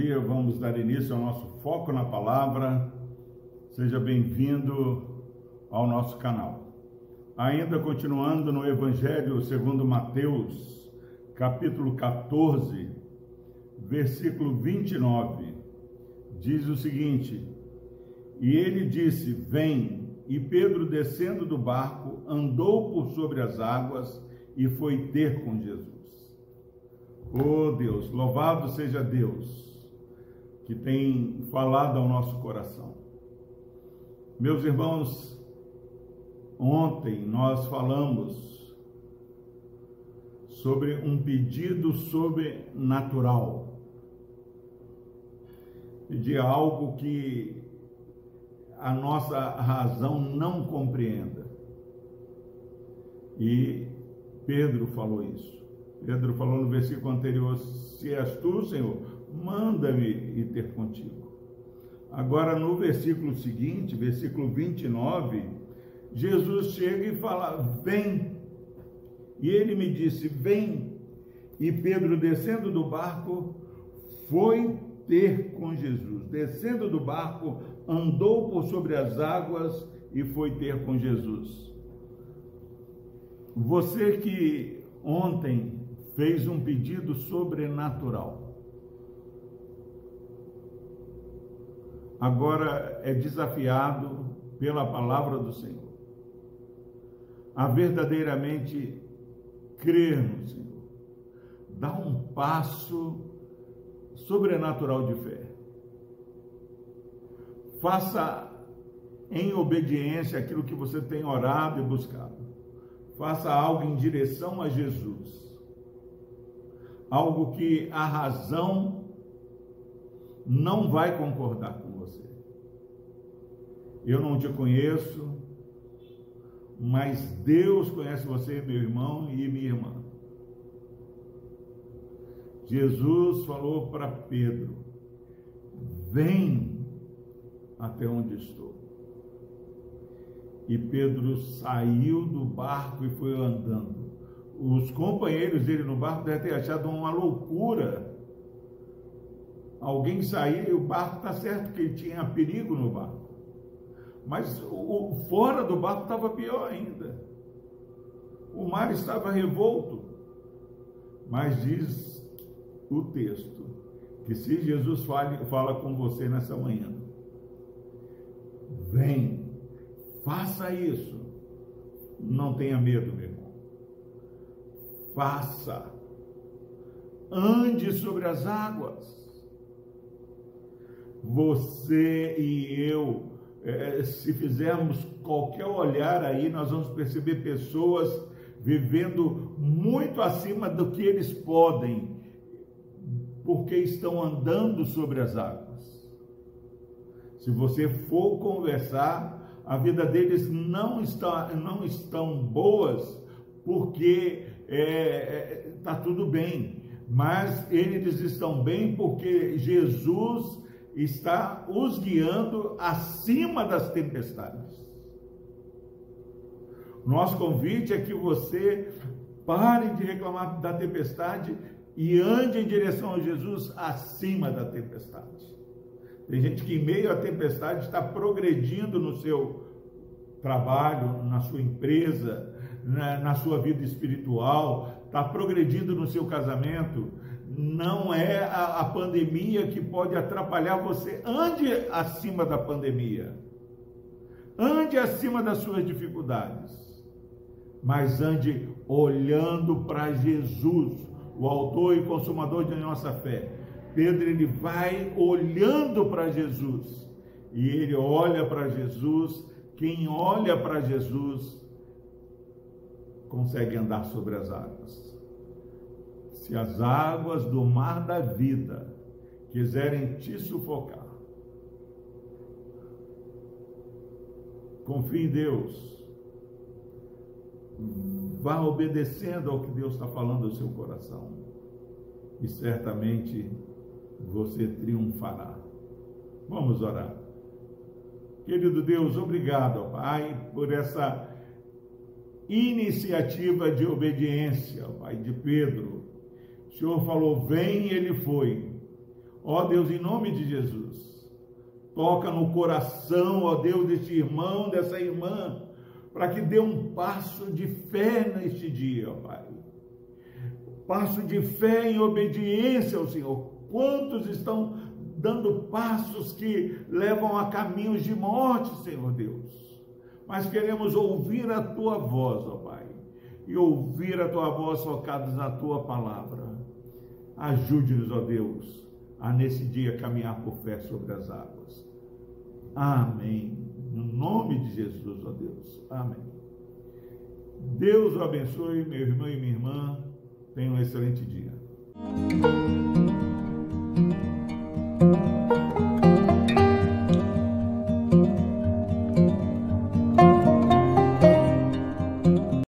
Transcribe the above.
dia. Vamos dar início ao nosso foco na palavra. Seja bem-vindo ao nosso canal. Ainda continuando no Evangelho segundo Mateus, capítulo 14, versículo 29, diz o seguinte: E ele disse: Vem. E Pedro, descendo do barco, andou por sobre as águas e foi ter com Jesus. Oh Deus, louvado seja Deus que tem falado ao nosso coração. Meus irmãos, ontem nós falamos sobre um pedido sobrenatural. Pedir algo que a nossa razão não compreenda. E Pedro falou isso. Pedro falou no versículo anterior: Se és tu, Senhor, manda-me ir ter contigo. Agora, no versículo seguinte, versículo 29, Jesus chega e fala: Vem. E ele me disse: Vem. E Pedro, descendo do barco, foi ter com Jesus. Descendo do barco, andou por sobre as águas e foi ter com Jesus. Você que ontem fez um pedido sobrenatural. Agora é desafiado pela palavra do Senhor a verdadeiramente crer no Senhor, dar um passo sobrenatural de fé. Faça em obediência aquilo que você tem orado e buscado. Faça algo em direção a Jesus algo que a razão não vai concordar com você. Eu não te conheço, mas Deus conhece você, meu irmão e minha irmã. Jesus falou para Pedro: Vem até onde estou. E Pedro saiu do barco e foi andando os companheiros dele no barco devem ter achado uma loucura. Alguém sair e o barco está certo que tinha perigo no barco. Mas o, fora do barco estava pior ainda. O mar estava revolto. Mas diz o texto que se Jesus fale, fala com você nessa manhã, vem, faça isso. Não tenha medo, meu irmão faça. Ande sobre as águas. Você e eu, é, se fizermos qualquer olhar aí, nós vamos perceber pessoas vivendo muito acima do que eles podem, porque estão andando sobre as águas. Se você for conversar, a vida deles não está não estão boas porque está é, é tá tudo bem, mas eles estão bem porque Jesus está os guiando acima das tempestades. Nosso convite é que você pare de reclamar da tempestade e ande em direção a Jesus acima da tempestade. Tem gente que, em meio à tempestade, está progredindo no seu trabalho, na sua empresa, na, na sua vida espiritual, está progredindo no seu casamento, não é a, a, pandemia que pode atrapalhar você. Ande acima da pandemia. Ande acima das suas dificuldades. Mas ande olhando para Jesus, o autor e consumador de nossa fé. Pedro ele vai olhando para Jesus. E ele olha para Jesus. Quem olha para Jesus consegue andar sobre as águas. Se as águas do mar da vida quiserem te sufocar, confie em Deus. Vá obedecendo ao que Deus está falando ao seu coração. E certamente você triunfará. Vamos orar. Querido Deus, obrigado, Pai, por essa iniciativa de obediência, Pai, de Pedro. O Senhor falou, vem, ele foi. Ó Deus, em nome de Jesus, toca no coração, ó Deus, deste irmão, dessa irmã, para que dê um passo de fé neste dia, ó Pai. Passo de fé em obediência ao Senhor. Quantos estão dando passos que levam a caminhos de morte, Senhor Deus? Mas queremos ouvir a tua voz, ó Pai, e ouvir a tua voz focados na tua palavra. Ajude-nos, ó Deus, a nesse dia caminhar por fé sobre as águas. Amém. No nome de Jesus, ó Deus. Amém. Deus o abençoe, meu irmão e minha irmã. Tenha um excelente dia.